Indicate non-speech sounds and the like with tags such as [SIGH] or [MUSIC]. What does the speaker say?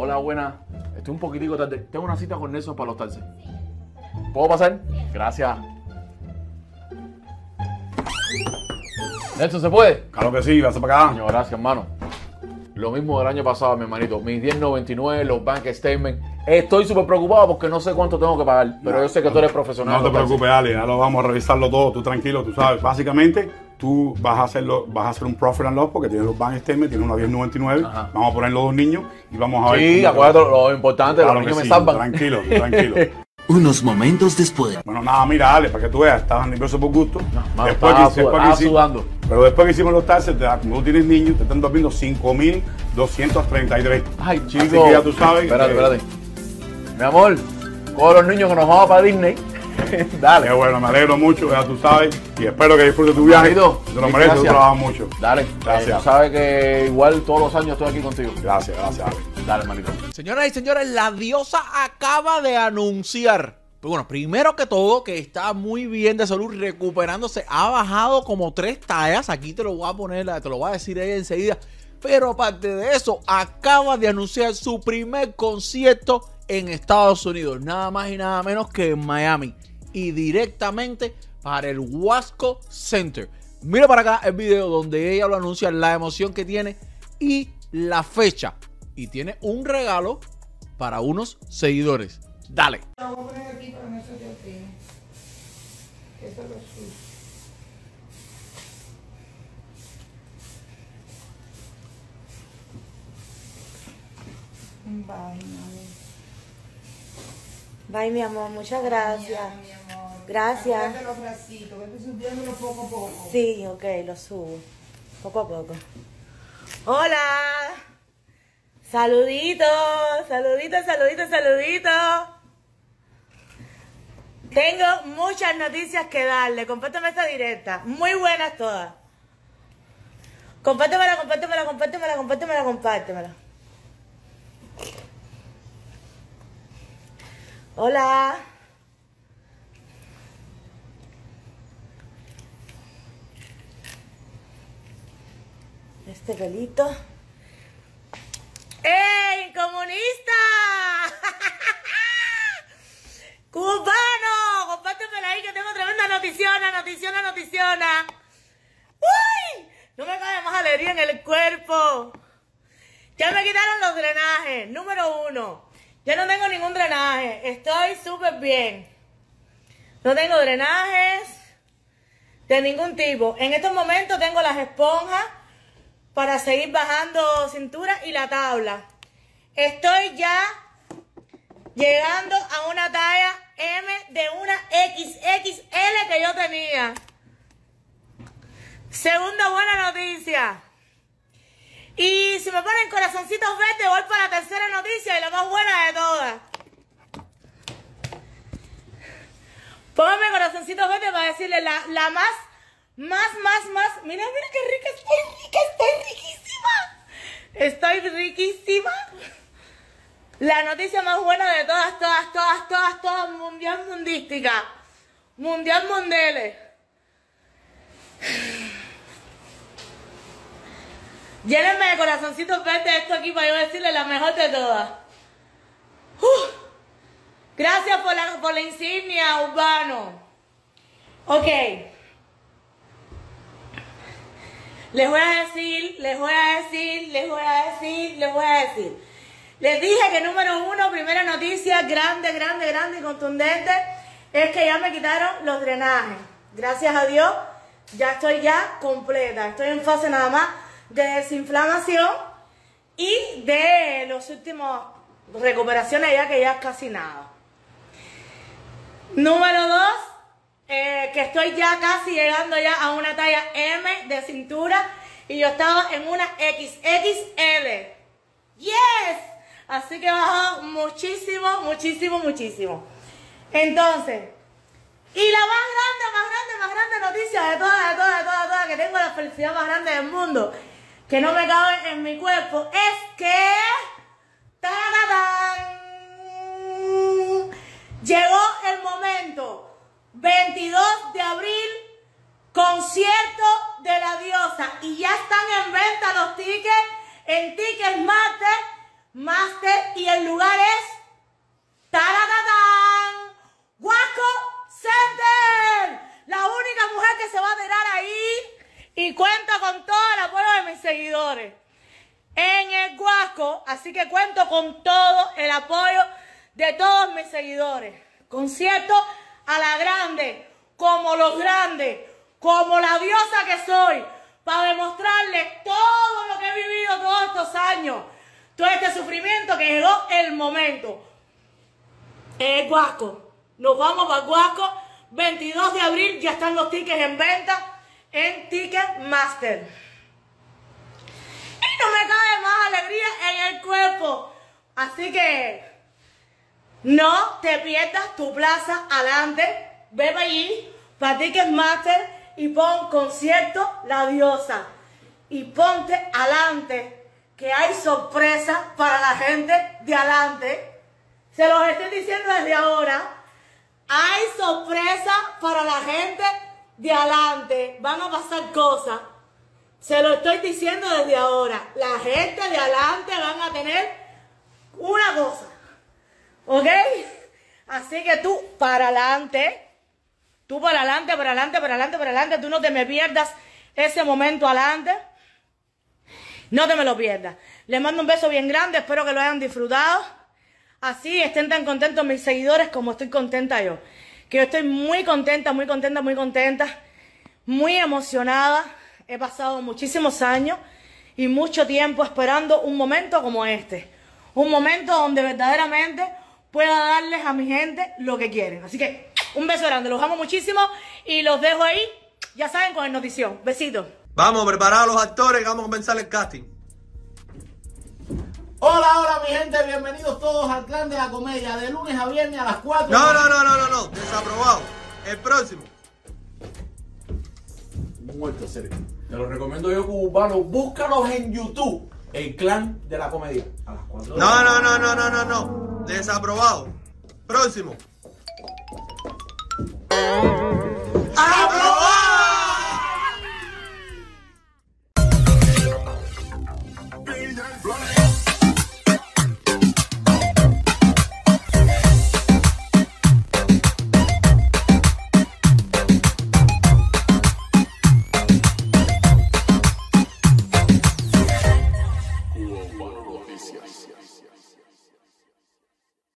Hola, buena. Estoy un poquitico tarde. Tengo una cita con Nelson para los. ¿Puedo pasar? Gracias. Nelson, ¿se puede? Claro que sí, vas para acá. Coño, gracias, hermano. Lo mismo del año pasado, mi hermanito. Mis 10.99, los bank statements. Estoy súper preocupado porque no sé cuánto tengo que pagar. Pero yo sé que tú eres profesional. No te preocupes, Ale, ya lo vamos a revisarlo todo, tú tranquilo, tú sabes. Básicamente, tú vas a hacerlo, vas a hacer un profit and loss porque tienes los bank statements, tienes una 1099, Ajá. vamos a poner los dos niños y vamos a ver. Sí, acuérdate lo importante, Claro los que niños me sí, salvan. Tranquilo, tranquilo. [LAUGHS] Unos momentos después. Bueno, nada, mira, Ale, para que tú veas, estabas nervioso por gusto. mano, después estaba que, después estaba sudando. Pero después que hicimos los taxes, como tú tienes niños, te están durmiendo 5.233. Ay, chico. Así que ya tú sabes. Espérate, eh, espérate. Mi amor, con los niños que nos vamos para Disney. [LAUGHS] Dale. Qué bueno, me alegro mucho, ya tú sabes. Y espero que disfrutes tu viaje. Manito, Te lo mereces, tú gracias. trabajas mucho. Dale. Gracias. Eh, tú sabes que igual todos los años estoy aquí contigo. Gracias, gracias, Ale. Dale, hermanito. Señoras y señores, la diosa acaba de anunciar. Pero bueno, primero que todo, que está muy bien de salud, recuperándose. Ha bajado como tres tallas. Aquí te lo voy a poner, te lo voy a decir ella enseguida. Pero aparte de eso, acaba de anunciar su primer concierto en Estados Unidos. Nada más y nada menos que en Miami. Y directamente para el Wasco Center. Mira para acá el video donde ella lo anuncia, la emoción que tiene y la fecha. Y tiene un regalo para unos seguidores. Dale. Bye, mami. Bye, mi amor, muchas gracias. Gracias. Acuérdate los bracitos, vete subiéndolo poco a poco. Sí, ok, lo subo. Poco a poco. Hola. Saluditos, saluditos, saluditos, saluditos. Tengo muchas noticias que darle. Compárteme esta directa. Muy buenas todas. Compártemela, compártemela, compártemela, compártemela, compártemela. Hola. Este pelito. ¡Ey, comunista! [LAUGHS] ¡Cubano! Compártemela ahí que tengo tremenda noticiona, noticiona, noticiona. ¡Uy! No me cabe más alegría en el cuerpo. Ya me quitaron los drenajes. Número uno. Ya no tengo ningún drenaje. Estoy súper bien. No tengo drenajes de ningún tipo. En estos momentos tengo las esponjas para seguir bajando cintura y la tabla. Estoy ya llegando a una talla M de una XXL que yo tenía. Segunda buena noticia. Y si me ponen corazoncitos verdes, voy para la tercera noticia y la más buena de todas. Póngame corazoncitos verdes para decirle la, la más, más, más, más. Mira, mira qué rica. Estoy riquísima. La noticia más buena de todas, todas, todas, todas, todas, mundial mundística. Mundial mundele. Llénenme de corazoncitos verdes esto aquí para yo decirle la mejor de todas. Gracias por la, por la insignia, Urbano. Ok. Les voy a decir, les voy a decir, les voy a decir, les voy a decir. Les dije que número uno, primera noticia, grande, grande, grande y contundente, es que ya me quitaron los drenajes. Gracias a Dios, ya estoy ya completa. Estoy en fase nada más de desinflamación y de los últimos recuperaciones ya que ya es casi nada. Número dos, eh, que estoy ya casi llegando ya a una talla M de cintura y yo estaba en una XXL. Yes, así que he bajado muchísimo, muchísimo, muchísimo. Entonces, y la más grande, más grande, más grande noticia de todas, de todas, de todas, de todas, que tengo la felicidad más grande del mundo, que no me cabe en mi cuerpo, es que... ¡Tararán! Llegó el momento, 22 de abril, concierto de la diosa, y ya están en venta los tickets en Ticketmaster, Master el lugar es ¡Taratatán! ¡Guasco Center! La única mujer que se va a tirar ahí y cuenta con todo el apoyo de mis seguidores en el Guasco, así que cuento con todo el apoyo de todos mis seguidores. Concierto a la grande, como los grandes, como la diosa que soy, para demostrarles todo lo que he vivido todos estos años, todo este sufrimiento que llegó el momento. El Guasco, nos vamos para Guasco, 22 de abril, ya están los tickets en venta en Ticketmaster. Y no me cabe más alegría en el cuerpo. Así que no te pierdas tu plaza adelante. Ve para allí, para Ticketmaster y pon concierto La Diosa. Y ponte adelante, que hay sorpresa para la gente de adelante. Se los estoy diciendo desde ahora. Hay sorpresa para la gente de adelante. Van a pasar cosas. Se lo estoy diciendo desde ahora. La gente de adelante van a tener una cosa. ¿Ok? Así que tú para adelante. Tú para adelante, para adelante, para adelante, para adelante. Tú no te me pierdas ese momento adelante. No te me lo pierdas. Les mando un beso bien grande. Espero que lo hayan disfrutado. Así estén tan contentos mis seguidores como estoy contenta yo. Que yo estoy muy contenta, muy contenta, muy contenta. Muy emocionada. He pasado muchísimos años y mucho tiempo esperando un momento como este. Un momento donde verdaderamente pueda darles a mi gente lo que quieren. Así que un beso grande, los amo muchísimo y los dejo ahí, ya saben, con el notición. Besitos. Vamos, preparar a los actores que vamos a comenzar el casting. Hola, hola mi gente, bienvenidos todos al clan de la comedia, de lunes a viernes a las 4. No, no, no, no, no, no, desaprobado. El próximo. Muerto serio. Te lo recomiendo yo, cubano. Búscalos en YouTube. El clan de la comedia. A las 4. No, no, no, no, no, no, no. Desaprobado. Próximo.